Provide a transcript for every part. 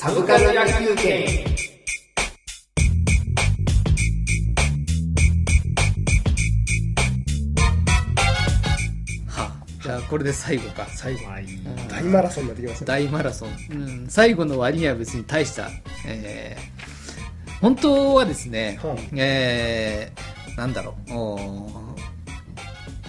サブカル野球券はあ、じゃあこれで最後か。最後。はい。うん。大マラソンになってきましたね。大マラソン、うん、最後の割には別に大した、えー本当はですね、はあえーなんだろう。おー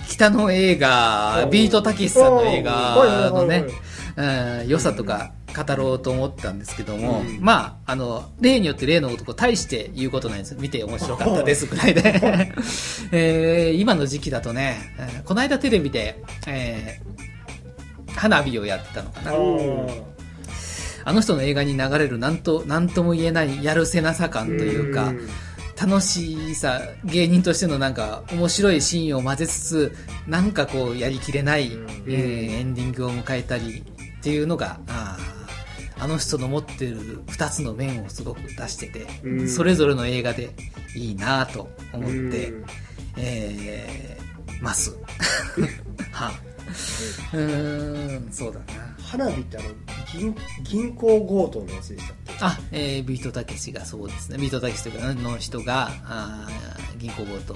北の映画おビートたけしさんの映画のねはいはいはい。うん良さとか語ろうと思ったんですけども、うん。まああの例によって例のこと大して言うことないんです見て面白かったですぐらいで、えー今の時期だとね、えーこの間テレビで、えー花火をやってたのかな。あの人の映画に流れるなんとなんとも言えないやるせなさ感というか、ん。楽しさ芸人としてのなんか面白いシーンを混ぜつつなんかこうやりきれない、えーエンディングを迎えたりっていうのがあーあの人の持ってる2つの面をすごく出してて、うんそれぞれの映画でいいなと思って、うんえーます。は うーんそうだな。花火ってあの銀銀行強盗のやつでしたっけ？あ、えービートたけしがそうですね。ビートたけしというか、の人が、あー銀行強盗、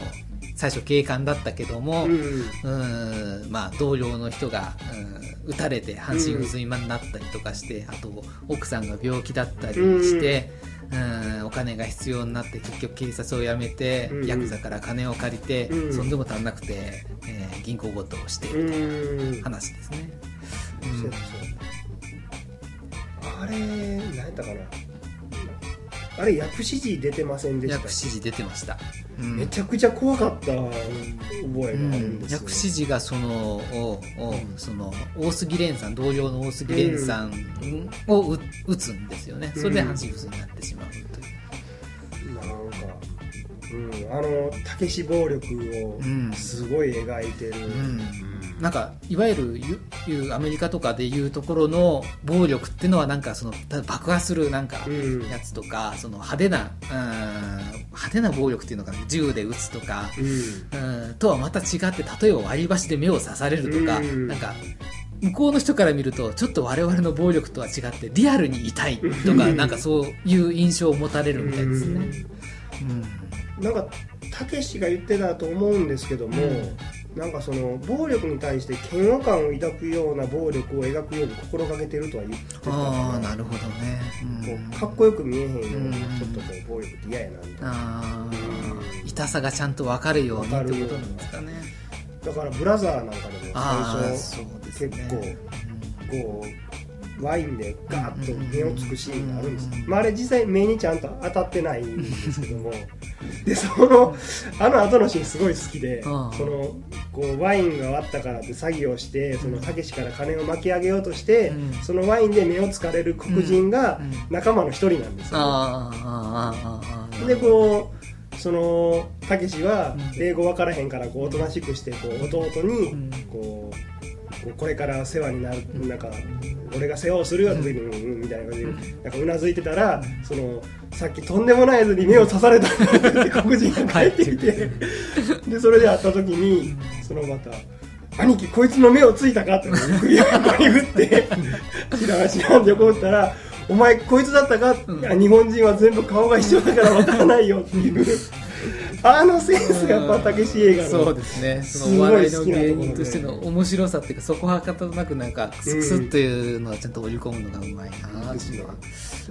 最初警官だったけども、うんうーんまあ、同僚の人が、うん撃たれて半身不随になったりとかして、あと奥さんが病気だったりして、うんお金が必要になって結局警察を辞めて、うん。ヤクザから金を借りて、うん。そんでも足んなくて、えー銀行強盗をしているうん。話ですね。そうやそうやあれ何やったかな。あれ薬師寺出てませんでした薬師寺出てました。うん。めちゃくちゃ怖かった覚えがあるんですよ、薬師寺がそのををその大杉蓮さん同僚の大杉蓮さんをう打つんですよね。それで半身不随になってしまうという、なんか、うん、あのたけし暴力をうんすごい描いてる、うん。なんかいわゆるゆいうアメリカとかでいうところの暴力っていうのはなんかそのた爆破するなんかうん。やつとか、その派手なうん派手な暴力っていうのかな。銃で撃つとか、うん。うんとはまた違って例えば割り箸で目を刺されるとか、うん。なんか向こうの人から見るとちょっと我々の暴力とは違ってリアルに痛いとか、うん。なんかそういう印象を持たれるみたいですね。うんなんかたけしが言ってたと思うんですけども、うんなんかその暴力に対して嫌悪感を抱くような暴力を描くように心がけてるとは言ってたああなるほどね。こうんうかっこよく見えへんようにうんちょっとこう暴力って嫌やなみたいな痛さがちゃんと分かるようにってことなんですかね。だからブラザーなんかでも最初ね。結構こうワインでガーッと目をつくシーンがあるんですうんまあ、あれ実際目にちゃんと当たってないんですけどもでそのあの後のシーンすごい好きで、うん。そのこうワインが割ったからって詐欺をしてそのたけしから金を巻き上げようとして、うん。そのワインで目をつかれる黒人が仲間の一人なんですよ、でこうそのたけしはうん。英語わからへんからこうおとなしくしてこう弟にうん。こうこれから世話になるなんか俺が世話をするよって時にうんうんみたいな感じでなんかうなずいてたらそのさっきとんでもないやつに目を刺された。っ て黒人が帰ってきて。でそれで会った時にそのまた「兄貴こいつの目をついたか?」って横に振って知らん知らんって横振ったら「お前こいつだったか?」いや日本人は全部顔が一緒だからわからないよ」っていうあのセンスがやっぱたけし映画のそうですね。そすごいのお笑いの芸人としての面白さっていうかそこはかとなくなんかクスクスっていうのはちゃんと織り込むのがうまいなっていうのは、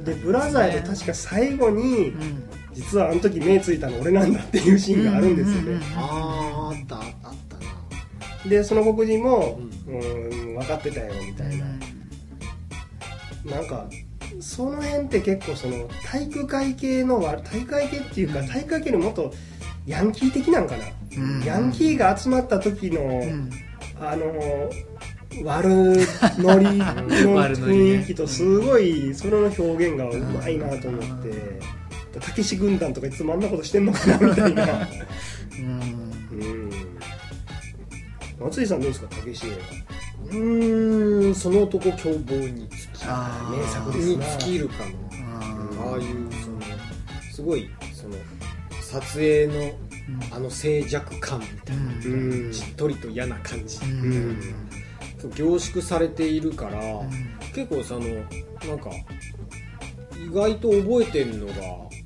でブラザーで確か最後にうん。実はあの時目ついたの俺なんだっていうシーンがあるんですよね、うんうんうんあああったあったな。でその黒人も、うん、分かってたよみたいな、なんかその辺って結構その体育会系のわ体育会系っていうか体育会系のもっとヤンキー的なんかな、うん。ヤンキーが集まった時の、うん。あの 悪ノリの雰囲気とすごいそれの表現がうまいなと思って。たけし軍団とかいつもあんなことしてんのかなみたいな。うん。うん。松井さんどうですかたけし映うーんその男凶暴につき名作ですに尽きるかあのああいうそのすごい撮影のあの静寂感みたいな、うん。うんしっとりと嫌な感じ、うん。凝縮されているから、結構そのなんか意外と覚えてんのが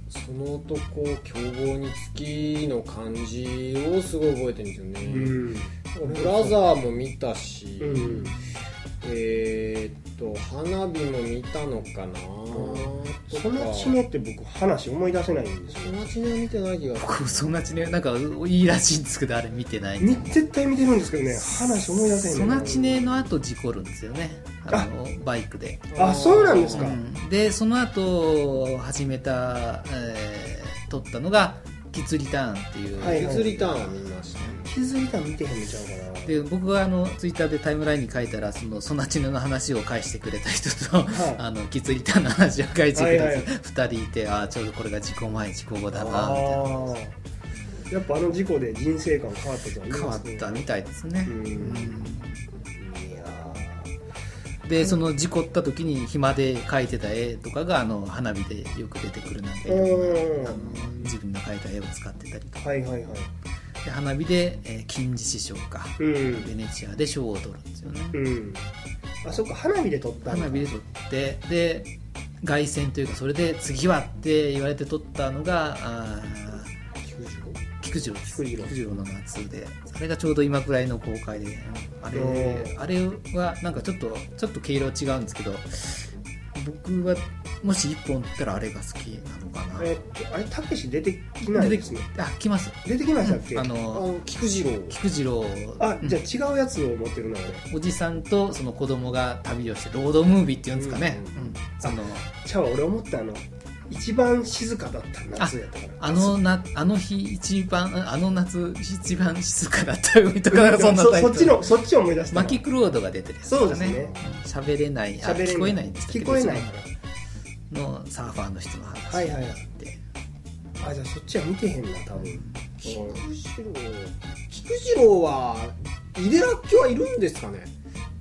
その男凶暴につきの感じをすごい覚えてるんですよね、うん。ブラザーも見たし、うんえーっと花火も見たのかな？とか。そのちねって僕話思い出せないんですよ。そのちねは見てない気がする。僕そんなちねなんかいいらしいんですけどあれ見てないみ絶対見てるんですけどね。話思い出せないソナチネの後事故るんですよね。あのバイクで、あそうなんですか、うん。でその後始めた、えー撮ったのがキッズリターンっていう、はいキッズリターンは見ました気づいたら見てへんのちゃうかな。で僕があのツイッターでタイムラインに書いたらそのソナチネの話を返してくれた人と、い。あのキッズリターンの話を返してくれたはいはい。2人いてああちょうどこれが事故前事故後だなみたいな。やっぱあの事故で人生観変わったとは言い変わったみたいですね、でその事故った時に暇で描いてた絵とかがあの花火でよく出てくるなんかいろんなうんあの自分の描いた絵を使ってたりとか。ーはいはいはい。で花火で、えー金獅子賞か、うん。ベネチアで賞を取るんですよね、うん。あそっか花火で撮った花火で取ってで凱旋というかそれで次はって言われて取ったのがあー菊次郎。です。菊次郎。の夏でそれがちょうど今くらいの公開であれうん。あれはなんかちょっとちょっと毛色違うんですけど僕はもし一本打ったらあれが好きなのかな。えあれたけし出てきないですねあ来ます。出てきましたっけ、ああのの菊次郎。菊次郎。あうん。じゃあ違うやつを持ってるな俺おじさんとその子供が旅をしてロードムービーっていうんですかね、うんうんそのちゃうわ俺思ったあの一番静かだった夏やったから。あのなあの日一番あの夏一番静かだった海とかそんなそそっちのそっちを思い出したマキクロードが出てるやつそうですね。うん。喋れない。あ喋れない。聞こえないんですけど聞こえないかそののサーファーの人の話はいはいはい。ってらあじゃあそっちは見てへんな多分。菊次郎。菊次郎は井出らっきょはいるんですかね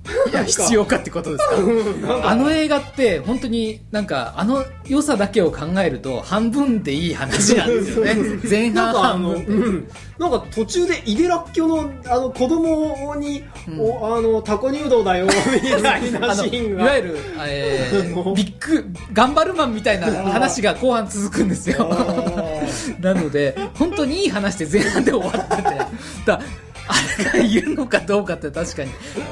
いや必要かってことです か？あの映画って本当になんかあの良さだけを考えると半分でいい話なんですよね。前半なんかあの、半分うん、なんか途中で井出らっきょのあの子供に、うん。おあのタコ入道だよみたいなシーンが。いわゆる、えービッグ頑張るマンみたいな話が後半続くんですよ。なので本当にいい話で前半で終わってて。だあれが言うのかどうかって確かに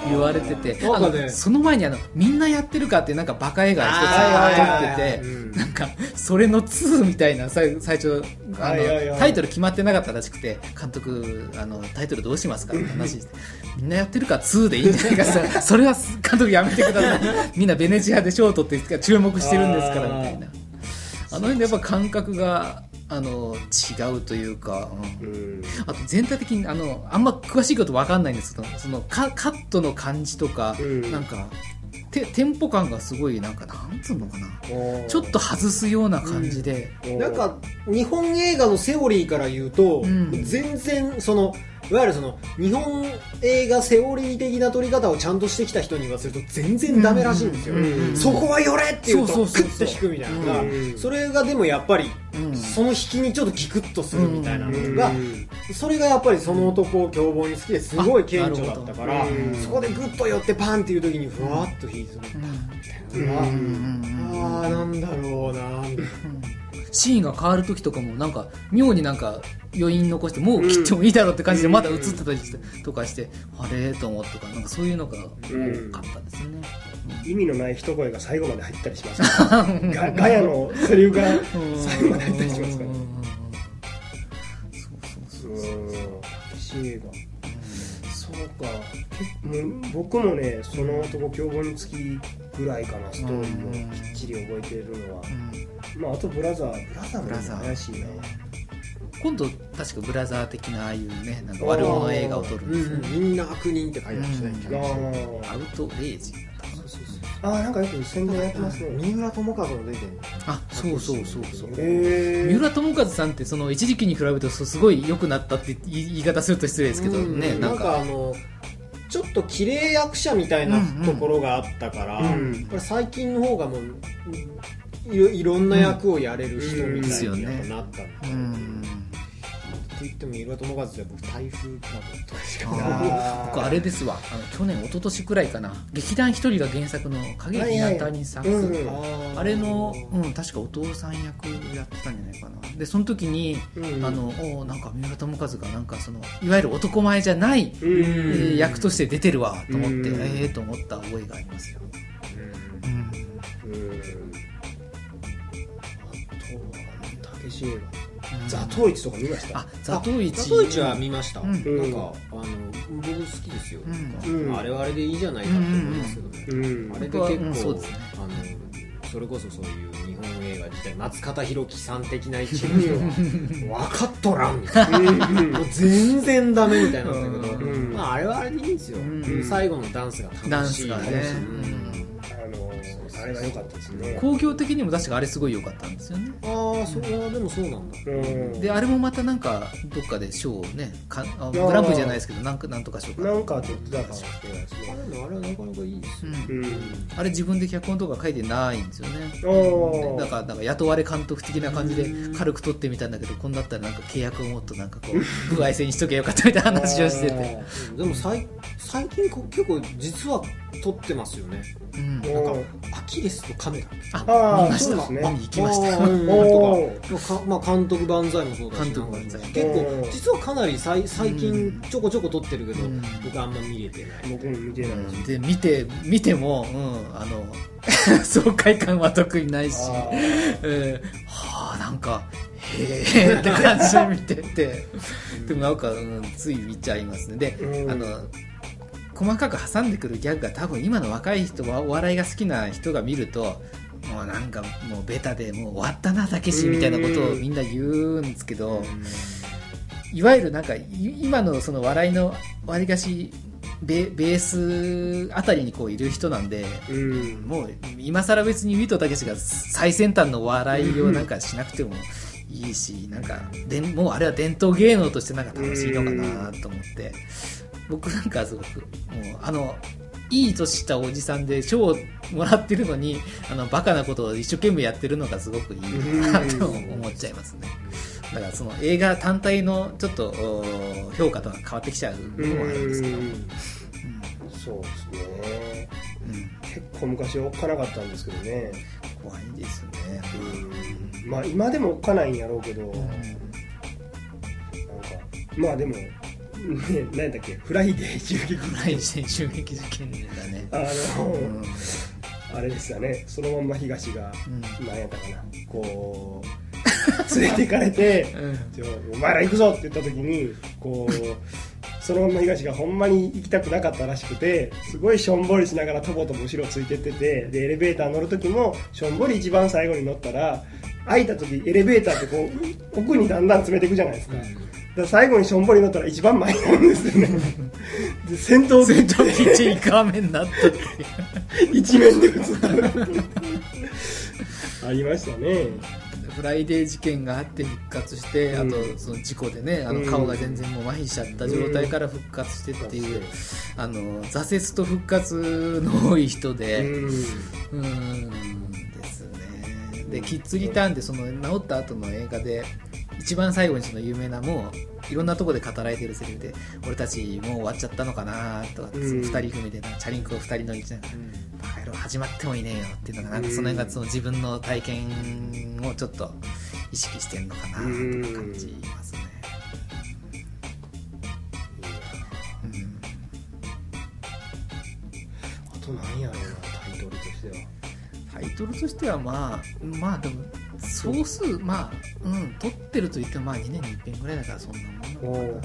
言われてて、あのその前にあのみんなやってるかってなんかバカ映画一つ撮ってて、うん。なんかそれの2みたいな最最初あの、タイトル決まってなかったらしくて監督あのタイトルどうしますかって話してみんなやってるから2でいいんじゃないかさ それは監督やめてください。みんなベネチアで賞を取って注目してるんですからみたいな。あの辺でやっぱ感覚があの違うというか、うん。うん。あと全体的にあのあんま詳しいこと分かんないんです。けどそのカカットの感じとか、うん。なんかテテンポ感がすごいなんかなんつうのかな。ちょっと外すような感じで、おー。なんか日本映画のセオリーから言うと、うん。全然そのいわゆるその日本映画セオリー的な撮り方をちゃんとしてきた人に言わせると全然ダメらしいんですよ、そこは寄れって言うとクッて引くみたいな。のが、うん。それがでもやっぱりうん。その引きにちょっとギクッとするみたいなのが、うん。それがやっぱりその男を凶暴に好きですごい顕著だったからそこでグッと寄ってパンっていう時にふわっと引いてるみたいなのが、ああなんだろうな。みたいなシーンが変わる時とかもなんか妙になんか余韻残してもう切ってもいいだろうって感じでまだ映ってたりしてとかしてあれと思ってとかなんかそういうのが多かったですね、意味のない一声が最後まで入ったりしますから。ガガヤのセリフが最後まで入ったりしますから。うん。うんうんそうそうそう。映画そうか。けもう僕もねその男凶暴につきぐらいかなストーリーをきっちり覚えてるのは、うんまあ、あとブラザー。ブラザー。もブラザー。怪しいな。今度確かブラザー的なああいうねなんか悪者映画を撮るんですよ。ね、みんな悪人って書いてましたね、うんあアウトレイジだったかな。ああなんかよく宣伝やってますね。三浦友和も出てるあそうそうそうそう。三浦友和さんってその一時期に比べるとすごい良くなったって言い方すると失礼ですけどね、なかなんん。かあのちょっと綺麗役者みたいなところがあったか。ら、うんこれ最近の方がもういろいろんな役をやれる人みたいになったん。でうん。言っても三浦友和じゃ僕台風クラブとか。しか僕あれですわ。あの去年一昨年くらいか。な劇団一人が原作の影日向にさ、うん。ああれの、うん、確かお父さん役やってたんじゃないかな。でその時に、うん。あのおなんか三浦友和がなんかそのいわゆる男前じゃない、うん。えー役として出てるわと思って、うん。ええと思った覚えがありますよ、うん。うんザトウイチとか見ました？あザトウイチザトウイチは見ました、うん。なんかあの僕好きですよ、うん。うんあれはあれでいいじゃないかと思いますけどね、うん。あれで結構、うんそうですね。あのそれこそそういう日本映画自体松方弘樹さん的な位置の人は分かっとらんみたいな。全然ダメみたいなんだけど、うん。まあ、あれはあれでいいんですよ、うん。最後のダンスがダン楽しい。スがね、あのあれは良かったですうんね興行的にも確かあれすごい良かったんですよね。ああそれはでもそうなんだ。うん。であれもまたなんかどっかで賞をねかあー。グランプリじゃないですけどなんかなんとか賞か。なんか取ってたかもしれないですあねでもあれはなかなかいいですよ、うん。うん。あれ自分で脚本とか書いてないんですよね。だからなんか雇われ監督的な感じでうん。軽く撮ってみたんだけどこんだったらなんか契約をもっとなんかこう 不合線にしとけばよかったみたいな話をしてて、でも最最近こ結構実は撮ってますよね。うん、おなんかアキレスとカメラ。ああー見ました。ね。見に行きました。とかまあかまあ、監督万歳もそうだし。監督結構実はかなり最最近ちょこちょこ撮ってるけど、うん。僕あんま見れてない。僕も見てない。で見て見ても、うん、あの 爽快感は特にないし、あうん。はあなんかへえって感じで見てて。でもなんか、うん、つい見ちゃいますね。で、うん。あの細かく挟んでくるギャグが多分今の若い人はお笑いが好きな人が見るともうなんかもうベタでもう終わったなたけしみたいなことをみんな言うんですけど、いわゆるなんかい今のその笑いのわりかしベベースあたりにこういる人なんでうん。もう今更別にウィトたけしが最先端の笑いをなんかしなくてもいいしなんかでんもうあれは伝統芸能としてなんか楽しいのかなと思って僕なんかすごくもうあのいい年したおじさんで賞をもらってるのにあのバカなことを一生懸命やってるのがすごくいいなと思っちゃいますね。だからその映画単体のちょっとお評価とは変わってきちゃううのもあるんですけど、んそうですね。うん。結構昔おっかなかったんですけどね。怖いですね。うん。まあ今でもおっかないんやろうけど。なんかまあでもね 何だっけ？フライデー襲撃フライデー襲撃事件だね。あの、うん。あれですよね。そのまんま東が、うん。何やったかな。こう連れて行かれてうん。お前ら行くぞって言った時にこうそのまんま東がほんまに行きたくなかったらしくてすごいしょんぼりしながらとぼとぼ後ろついてっててでエレベーター乗る時もしょんぼり一番最後に乗ったら開いた時エレベーターってこう奥にだんだん詰めていくじゃないですか,、だ最後にしょんぼり乗ったら一番前なんですよね。で先頭闘機。一位カーメンになった 一面で映った ありましたねフライデー事件があって復活して、うん。あとその事故でねあのうん。顔が全然もう麻痺しちゃった状態から復活してっていう、あの挫折と復活の多い人うで、ん。うーんですね。でキッズリターンでその治った後の映画で一番最後にその有名なもういろんなとこで語られてるセリフで俺たちもう終わっちゃったのかなとかって、うん。そ人組でなチャリンコを二人乗りしながらバカ野郎始まってもいねえよっていうのがなんかその辺がその自分の体験をちょっと意識してんのかなと感じますね、うん。あと何やろうなタイトルとしては。タイトルとしてはまあまあでも総数まあうん撮ってると言ってもまあ2年に1遍ぐらいだからそんなもん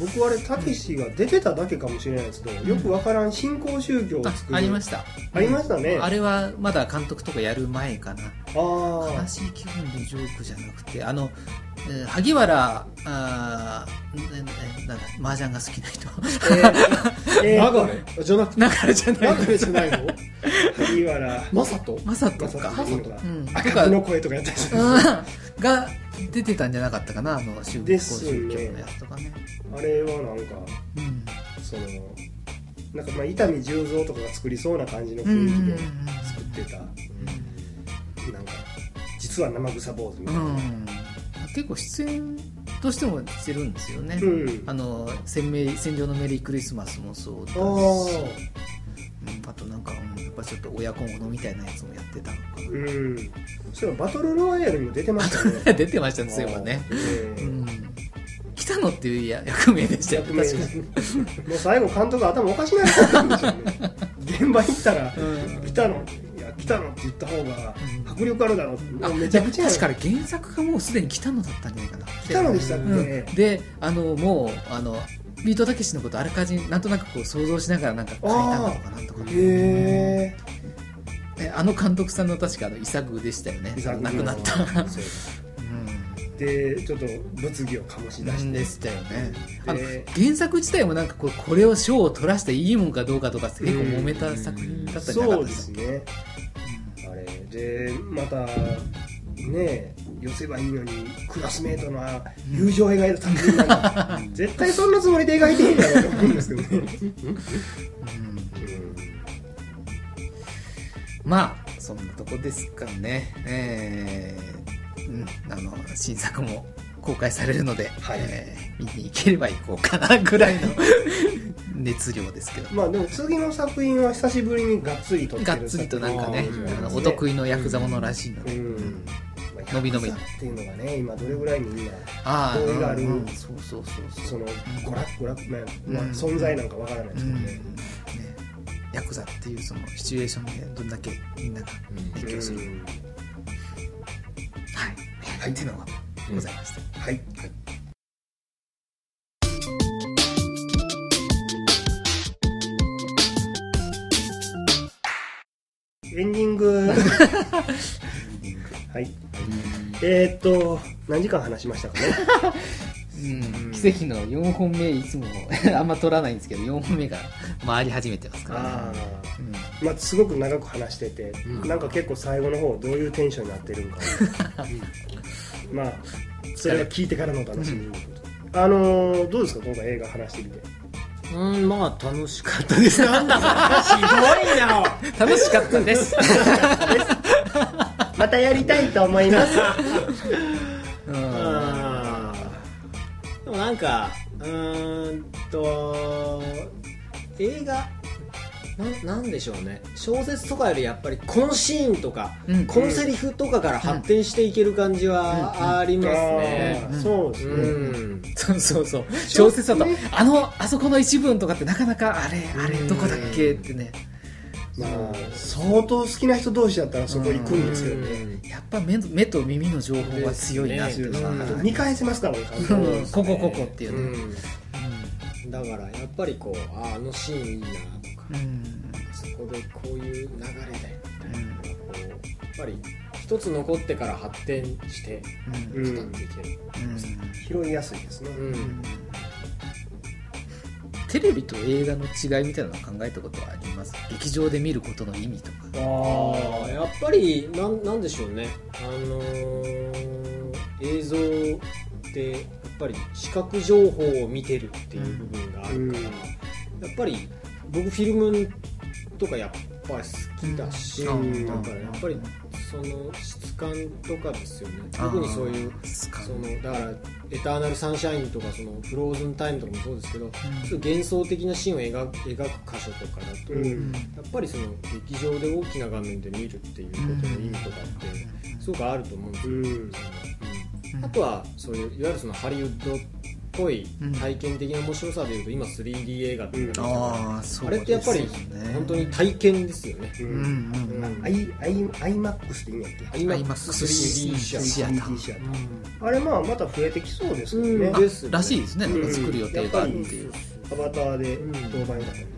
僕あれたけしが出てただけかもしれないですけどよくわからん新興宗教をな作る。あありました。ありましたね。あれはまだ監督とかやる前かな。あ悲ーしい気分でジョークじゃなくてあの、えー萩原あーええなんだ麻雀が好きな人。えー流れじゃなくて？流れじゃない。流れじゃないの？萩原。まさとまさとまさか。かいいのかうん。と赤の声とかやったりする。うん。が出てたんじゃなかったかなあの宗教のやつとかね。あれはなんかうん。そのなんかまあ伊丹十三とかが作りそうな感じの雰囲気で作ってた。なんか実は生臭坊主みたいな、うん結構出演としてもしてるんですよね、うん。あの戦戦場のメリークリスマスもそうだし。あうんあとなんか、うんやっぱちょっと親子ものみたいなやつもやってたのかーうん。そういえばバトルロワイヤルにも出てましたね。な 出てましたねそういえばね、えうん、北野っていうや役名でしたよ確かに。もう最後監督頭おかしなったんでしょうね。現場行ったらうん「来たの?」いや来たのって言った方がうん迫力あるだろうあめちゃくちゃ確かに原作がもうすでに北野だったんじゃないかな来たのでしたっけ、うん、であのもうあのビートたけしのことあらかじめなんとなくこう想像しながらなんか書いたのとかなんとかへええあの監督さんの確かあのイサグでしたよね。亡くなった。でちょっと物議を醸し出して。でしたよね。あので原作自体もなんかこうこれを賞を取らしていいもんかどうかとか結構揉めた作品だったんじゃなかそうでったですか？すねまたね寄せばいいのにクラスメートの友情を描いた作品なんだ 絶対そんなつもりで描いていいんだろうと思うんですけどね、うん。まあそんなとこですかね。えーうん、あの新作も公開されるので、はい。えー見に行ければ行こうかなぐらいの熱量ですけど。まあでも次の作品は久しぶりにがっつり撮ってるがっつりとなんかねあのお得意のヤクザものらしいので、うん。伸び伸びっていうのがね今どれぐらいみんなああ同意があるうんうん。そうそうそうその娯楽娯楽、まあまあうん。存在なんかわからないですけどね、ヤクザっていうそのシチュエーションでどんだけみんなが熱狂する、うん。はい、はい、っていうのがございました、はい、エはい。えー、っと何時間話しましたかね？うん、奇跡の4本目いつも あんま取らないんですけど4本目が回り始めてますから、ねあうん。あまあすごく長く話してて、うん。なんか結構最後の方どういうテンションになってるんか。まあそれは聞いてからのお楽しみ。に、あのーどうですか？今回映画話してみて。うんまあ楽しかったです。なんだ ひどいな。楽しかったです、またやりたいと思います。うん。でもなんかうーんと映画なんなんでしょうね。小説とかよりやっぱりこのシーンとか、うん。このセリフとかから発展していける感じはありますね。あーそうですうね、ん。そうそうそう。小説だとあのあそこの一文とかってなかなかあれあれどこだっけってねまあ相当好きな人同士だったらそこ行くんですけどね。やっぱ目目と耳の情報が強いなっていうのが、ですね見返せますからねうん。ここここっていうね、うん。だからやっぱりこうああのシーンいいなとか、うん。そこでこういう流れでみたいなのがこうやっぱり一つ残ってから発展してうんうん。語っていける、拾いやすいですね、うんテレビと映画の違いみたいなのを考えたことはあります？劇場で見ることの意味とか。ああやっぱりなんなんでしょうね。あのー映像ってやっぱり視覚情報を見てるっていう部分があるから、うん。やっぱり僕フィルムとかやっぱり好きだし、うん。だからやっぱりその質感とかですよね。特にそういうそのだから「エターナルサンシャイン」とかその「フローズンタイム」とかもそうですけど、ちょっと幻想的なシーンを描く描く箇所とかだと、うん。やっぱりその劇場で大きな画面で見るっていうことの意味とかってすごくあると思うんですよ、うん。そのうん。あとはそういういわゆるそのハリウッドっぽい体験的な面白さでいうと今 3D 映画っていうのがああそうあれってやっぱり本当に体験ですよね、ううんんうん。うん。アイアイアイマックスって言うんやっけ？IMAX 3D シアターシアター。3D シアター。あれまあまた増えてきそうですけどね、うん。ですね。らしいですね、作る予定があるっていう、アバターでうん。当番だったみたい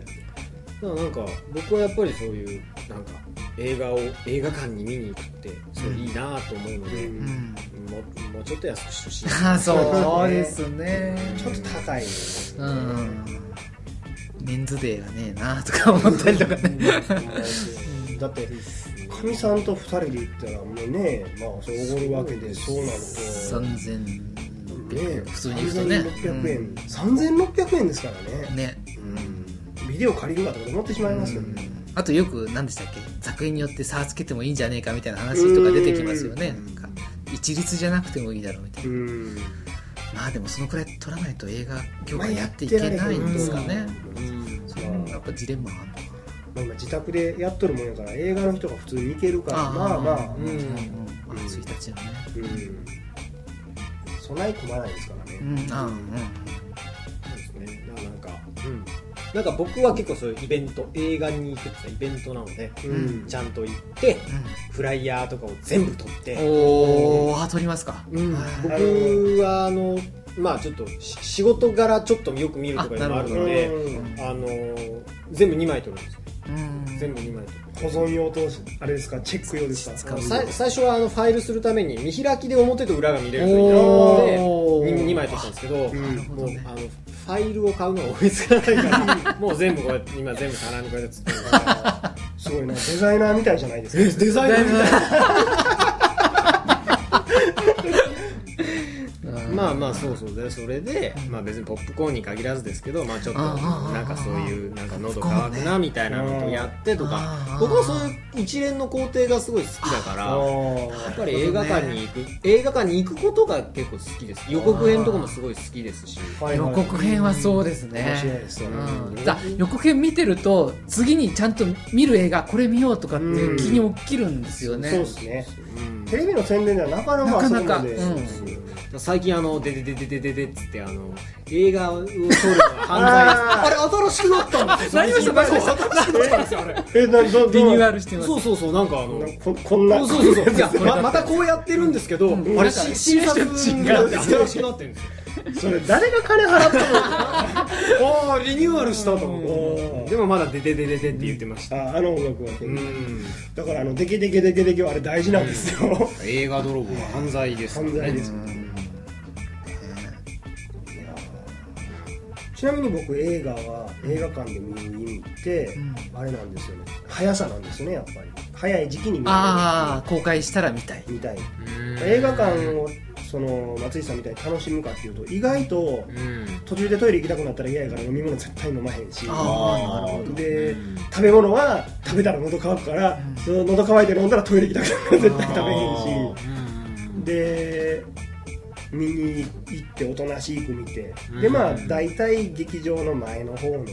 だからなんか僕はやっぱりそういうなんか映画を映画館に見に行くってそれいいなと思うので、うん。うん。もうもうちょっと安くしてほしい。あ あそうですね。なちょっと高い、うん。メンズデーがねえなとか思ったりとかね。だってかみさんと2人で行ったらもうねまあそうおごるわけでそうなると3600ね円普通に行くとね。3600円、3600円ですからね。うんデオ借りるかとか思ってしまいますよね、あとよく何でしたっけ？作品によって差つけてもいいんじゃねえかみたいな話とか出てきますよね。うん。なんか一律じゃなくてもいいだろうみたいな。うん。まあでもそのくらい取らないと映画業界やっていけないんですかね、うんそれもやっぱジレンマがあるのか。まあ、今自宅でやっとるもんやから映画の人が普通に行けるからまあまあうんうん。うん。まあ1日のねうん。備え込まないですからね、うんあうんそうなんか僕は結構そういうイベント映画に行くってイベントなので、うん。ちゃんと行ってフライヤーとかを全部取って、おおあ取りますか、うん。はい。僕はあのまあちょっとし仕事柄ちょっとよく見るとかもあるのでうんあの全部2枚取るんですよ。うん全部2枚。保存用とあれですか？チェック用ですか？使うさ最初はあのファイルするために見開きで表と裏が見れるといいなと思っておー 2, 枚取ったんですけど、ん。もうあのファイルを買うのが追いつかないからもう全部こうやって今全部棚にこうやって突っ込んですごいな。デザイナーみたいじゃないですか？デザイナーみたいまあまあそうそうでそれで、まあ別にポップコーンに限らずですけどまあちょっとなんかそういうなんか喉乾くなみたいなのをやってとか。僕はそういう一連の工程がすごい好きだからあやっぱり映画館に行く、映画館に行くことが結構好きです予告編とかもすごい好きですし予告編はそうですね予告編見てると次にちゃんと見る映画これ見ようとかって気に起きるんですよね、そうですねうんテレビの宣伝ではなかなかなかなかうん最近あの「ででででででで」っつってあの映画を撮るのは犯罪ですあれ新しくなったんですよなりまし新しくなったんですよあれえなどどリニューアルしてますそうそうそうなんかあのなここんなそうそうそういやままたこうやってるんですけど、あれ新作になって新しくなってるんですよ それ誰が金払ったの？ああリニューアルしたと。思でもまだ「ででででで」って言ってましたああの音楽は、うん。だからあのデケデケデケデケはあれ大事なんですよ、映画泥棒は犯罪です犯罪ですよ、ちなみに僕映画は映画館で見る意味って、あれなんですよね。速さなんですよねやっぱり。早い時期に見ああ公開したら見たい。見たい。うん。映画館をその松井さんみたいに楽しむかっていうと意外とうん。途中でトイレ行きたくなったら嫌やから飲み物絶対飲まへんし。で食べ物は食べたら喉乾くから、その喉乾いて飲んだらトイレ行きたくなるから絶対食べへんし。で見に行っておとなしく見て、でまあ大体劇場の前の方の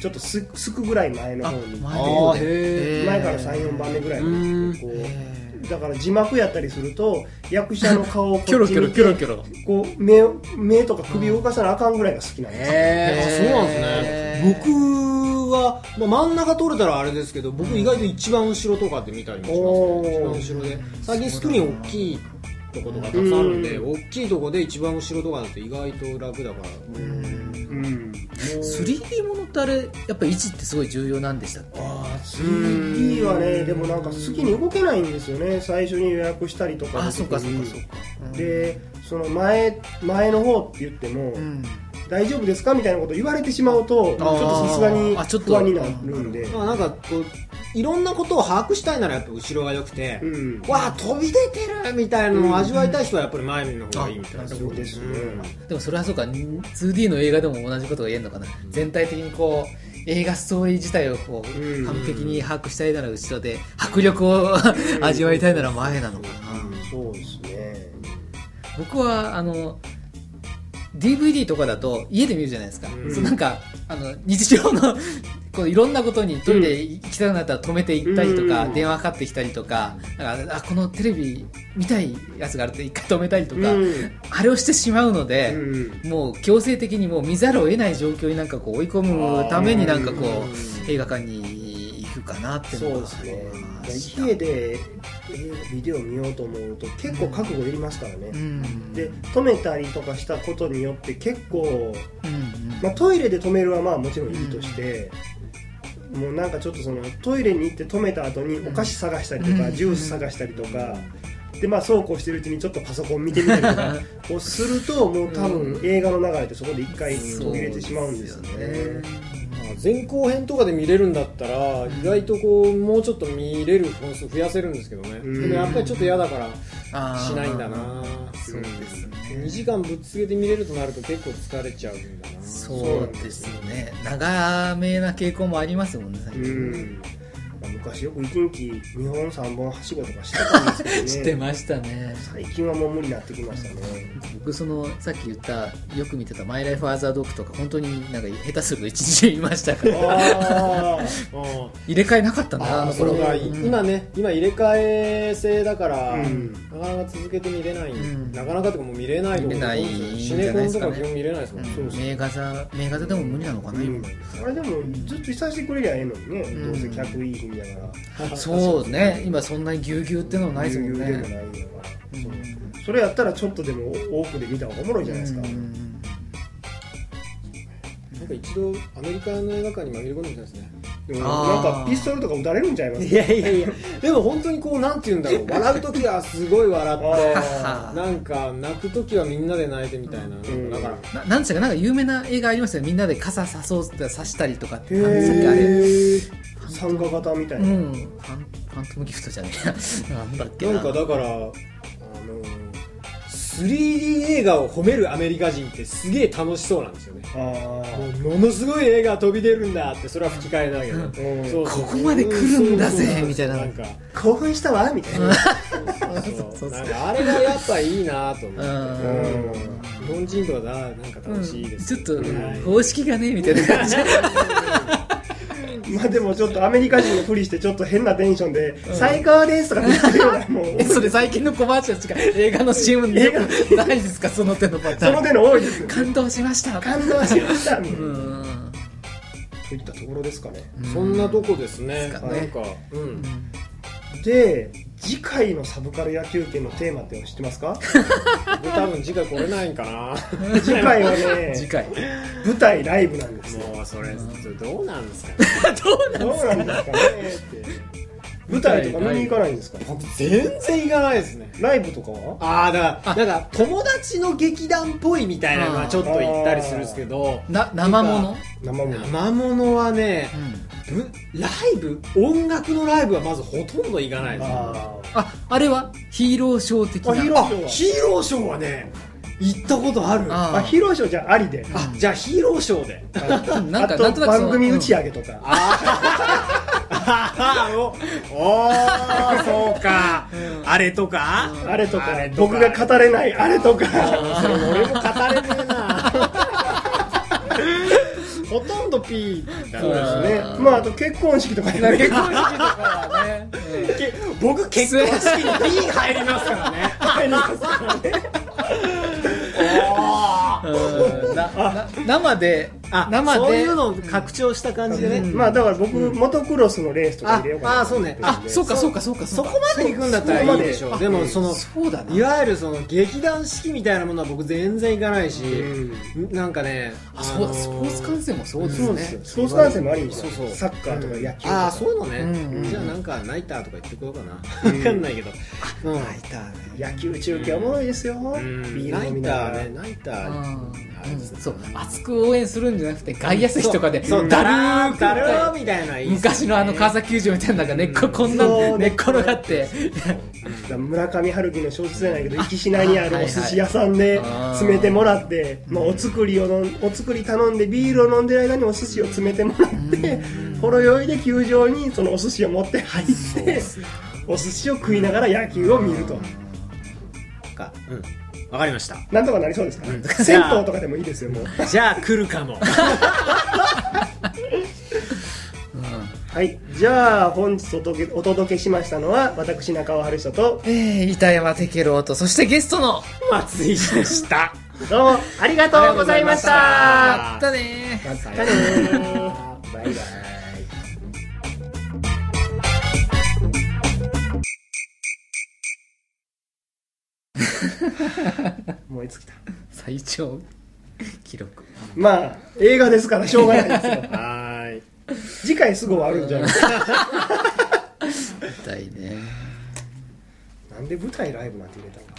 ちょっとすすくぐらい前のあ方に前あのーへー。前から34番目ぐらいこへうだから字幕やったりすると役者の顔をこっちキョロキョロ見キョロキョロ。こう目を目とか首を動かさなあかんぐらいが好きなんですよ、へー。そうなんですへね。僕は、まあ、真ん中取れたらあれですけど僕意外と一番後ろとかって見たりもしますね。一番後ろで。最近スクリーン大きいとことかたくさんあるんで大きいとこで一番後ろとかだって意外と楽だから。うん、3D ものってあれやっぱ位置ってすごい重要なんでしたっけ？ああ 3D はねでもなんか好きに動けないんですよね。最初に予約したりとかあそうかそうかにそうか。でその前前の方って言っても、うん大丈夫ですかみたいなこと言われてしまうとちょっとさすがにあちょっと。不安になるんで。まあなんかこういろんなことを把握したいならやっぱ後ろが良くて、うん。わあ飛び出てるみたいなのを味わいたい人はやっぱり前の方がいいみたいな。そうですね、でもそれはそうか。2D の映画でも同じことが言えるのかな。全体的にこう映画ストーリー自体をこううん。完璧に把握したいなら後ろで迫力を 味わいたいなら前なのかな。そうですね。僕はあの DVD とかだと家で見るじゃないですか、うん。そうなんかあの日常の こういろんなことにトイレ行きたくなったら止めて行ったりとか、うん。電話かかってきたりとかなんかあこのテレビ見たいやつがあると一回止めたりとか、うん。あれをしてしまうので、うん。もう強制的にもう見ざるを得ない状況になんかこう追い込むためになんかこう映画館にかなっていうのがそうですね。家でえービデオ見ようと思うと結構覚悟いりますからね、うん。で止めたりとかしたことによって結構、うんうん。まあ、トイレで止めるはまあもちろんいいとして、もうなんかちょっとそのトイレに行って止めた後にお菓子探したりとか、うん。ジュース探したりとか、でまあそうこうしてるうちにちょっとパソコン見てみたりとかこうするともう多分映画の流れってそこで一回途切れてしまうんですよね。まあ前後編とかで見れるんだったら意外とこうもうちょっと見れる本数増やせるんですけどね、うん。でもやっぱりちょっと嫌だからしないんだな。そうですね。2時間ぶっつけて見れるとなると結構疲れちゃうんだな。そうですよね。長めな傾向もありますもんね。最う近ん。まあ昔よく一日2本3本はしごとかしてたんですけどね。してましたね。最近はもう無理になってきましたね。僕そのさっき言ったよく見てた「マイ・ライフ・アザー・ドッグ」とか本当になんか下手すると一日中いましたから。入れ替えなかったんだなあの頃。がうん今ね今入れ替え制だから、うんなかなか続けて見れない、ん。なかなかとかもう見れないと思う。シじゃないネコンとですか基本見れないですもん、うん。名画座名画座でも無理なのかな、うん。あれでもずっといさせてくれりゃええのにね、ん。どうせ客いい日だから。そうね。今そんなにぎゅうぎゅうってのもないですもんぎゅうぎゅうでもね。ないんだから、そうそれやったらちょっとでも多くで見た方がおもろいじゃないですか、うん。なんか一度アメリカの映画館に紛れ込んでみたんですねなんかピストルとか撃たれるんちゃいます？いやいやいや。でも本当にこうなんて言うんだろう。笑う時はすごい笑ってあなんか泣く時はみんなで泣いてみたいな,、ん。だからななんですかなんか有名な映画ありますよ。ねみんなで傘さそうって刺したりとかってあれ。え参加型みたいな、うん。ファンファントムギフトじゃねえや。なんだっけな。んかだからあの 3D 映画を褒めるアメリカ人ってすげえ楽しそうなんですよね。あもうものすごい映画飛び出るんだってそれは吹き替えだ。けど、ここまで来るんだぜみたいな。なんか。あ興奮したわみたいな。そうなんかあれがやっぱいいなと思って。うん。日本人とかだなんか楽しいですちょっとはい。方式がねみたいな感じ まあでもちょっとアメリカ人のふりしてちょっと変なテンションで「最高です」とか言ってるようなもう。えそれ最近のコマーシャルしか映画の CM でないですか？その手のパターン。その手の多いです。感動しました。感動しました。うん。といったところですかね。そんなとこですね。なんかうん。で次回のサブカル野球券のテーマっての知ってますか？僕多分次回来れないんかな次回。はね次回舞台ライブなんですよ。もうそれそれどうなんで すかね？どうなんですかねって。舞台とか見に行かないんですか？僕全然行かないですね。ライブとかは？ああだからなんか友達の劇団っぽいみたいなのはちょっと行ったりするんですけど。な生もの生もの生ものはねうん。ぶライブ？音楽のライブはまずほとんど行かないです。あああれは？ヒーローショー的な？あヒーローショーは。ヒーローショーはね行ったことある。あー。あヒーローショーじゃあありで。あじゃあヒーローショーで。なんかあとなんとなくその番組打ち上げとか、あおおーそうか、あれとか、あれとか。あれとか。僕が語れないあれとか。それ俺も語れねえなほとんど P だそうなですね。まああと結婚式とか結婚式とかはね、け僕結婚式に P 入りますからね。うん なな生であ生で。そういうのを拡張した感じでね、まあだから僕、モトクロスのレースとかあ入れようかなあそうね。あそうかそうかそうかそこまで行くんだったらいいでしょう。でもそのそうだないわゆるその劇団四季みたいなものは僕全然行かないし、うん。なんかねあそうスポーツ観戦もそうですね。スポーツ観戦もありにそうそう。サッカーとか野球とか、ああそういうのね、うんじゃあなんかナイターとか言ってこようかな、分かんないけど、うん、ナイターね。野球中継おもろいですよ、うん。ビーナイタル飲みながら。ーねナイター、そう。熱く応援するんじゃなくて外野席とかでそうだるーだるーみたいないいね。昔のあの川崎球場みたいななん。か根っここんな寝っ転がって。村上春樹の小説じゃないけど壱岐市内にあるあお寿司屋さんで詰めてもらって、まあ、お作りをのんお作り頼んでビールを飲んでる間にお寿司を詰めてもらってほろ酔いで球場にそのお寿司を持って入ってお寿司を食いながら野球を見ると。か。うんわかりました。なんとかなりそうですか、銭湯とかでもいいですよもう。じゃあ来るかも。はい。じゃあ本日お届けお届けしましたのは私中尾春人とえー、板山テロとそしてゲストの松井でした。どうもありがとうございました。また。ねー。またねー。バイバイ燃え尽きた。最長。記録。まあ映画ですからしょうがないですよ。はーい。次回すぐ終わるんじゃない？痛いね。なんで舞台ライブなんて入れたのか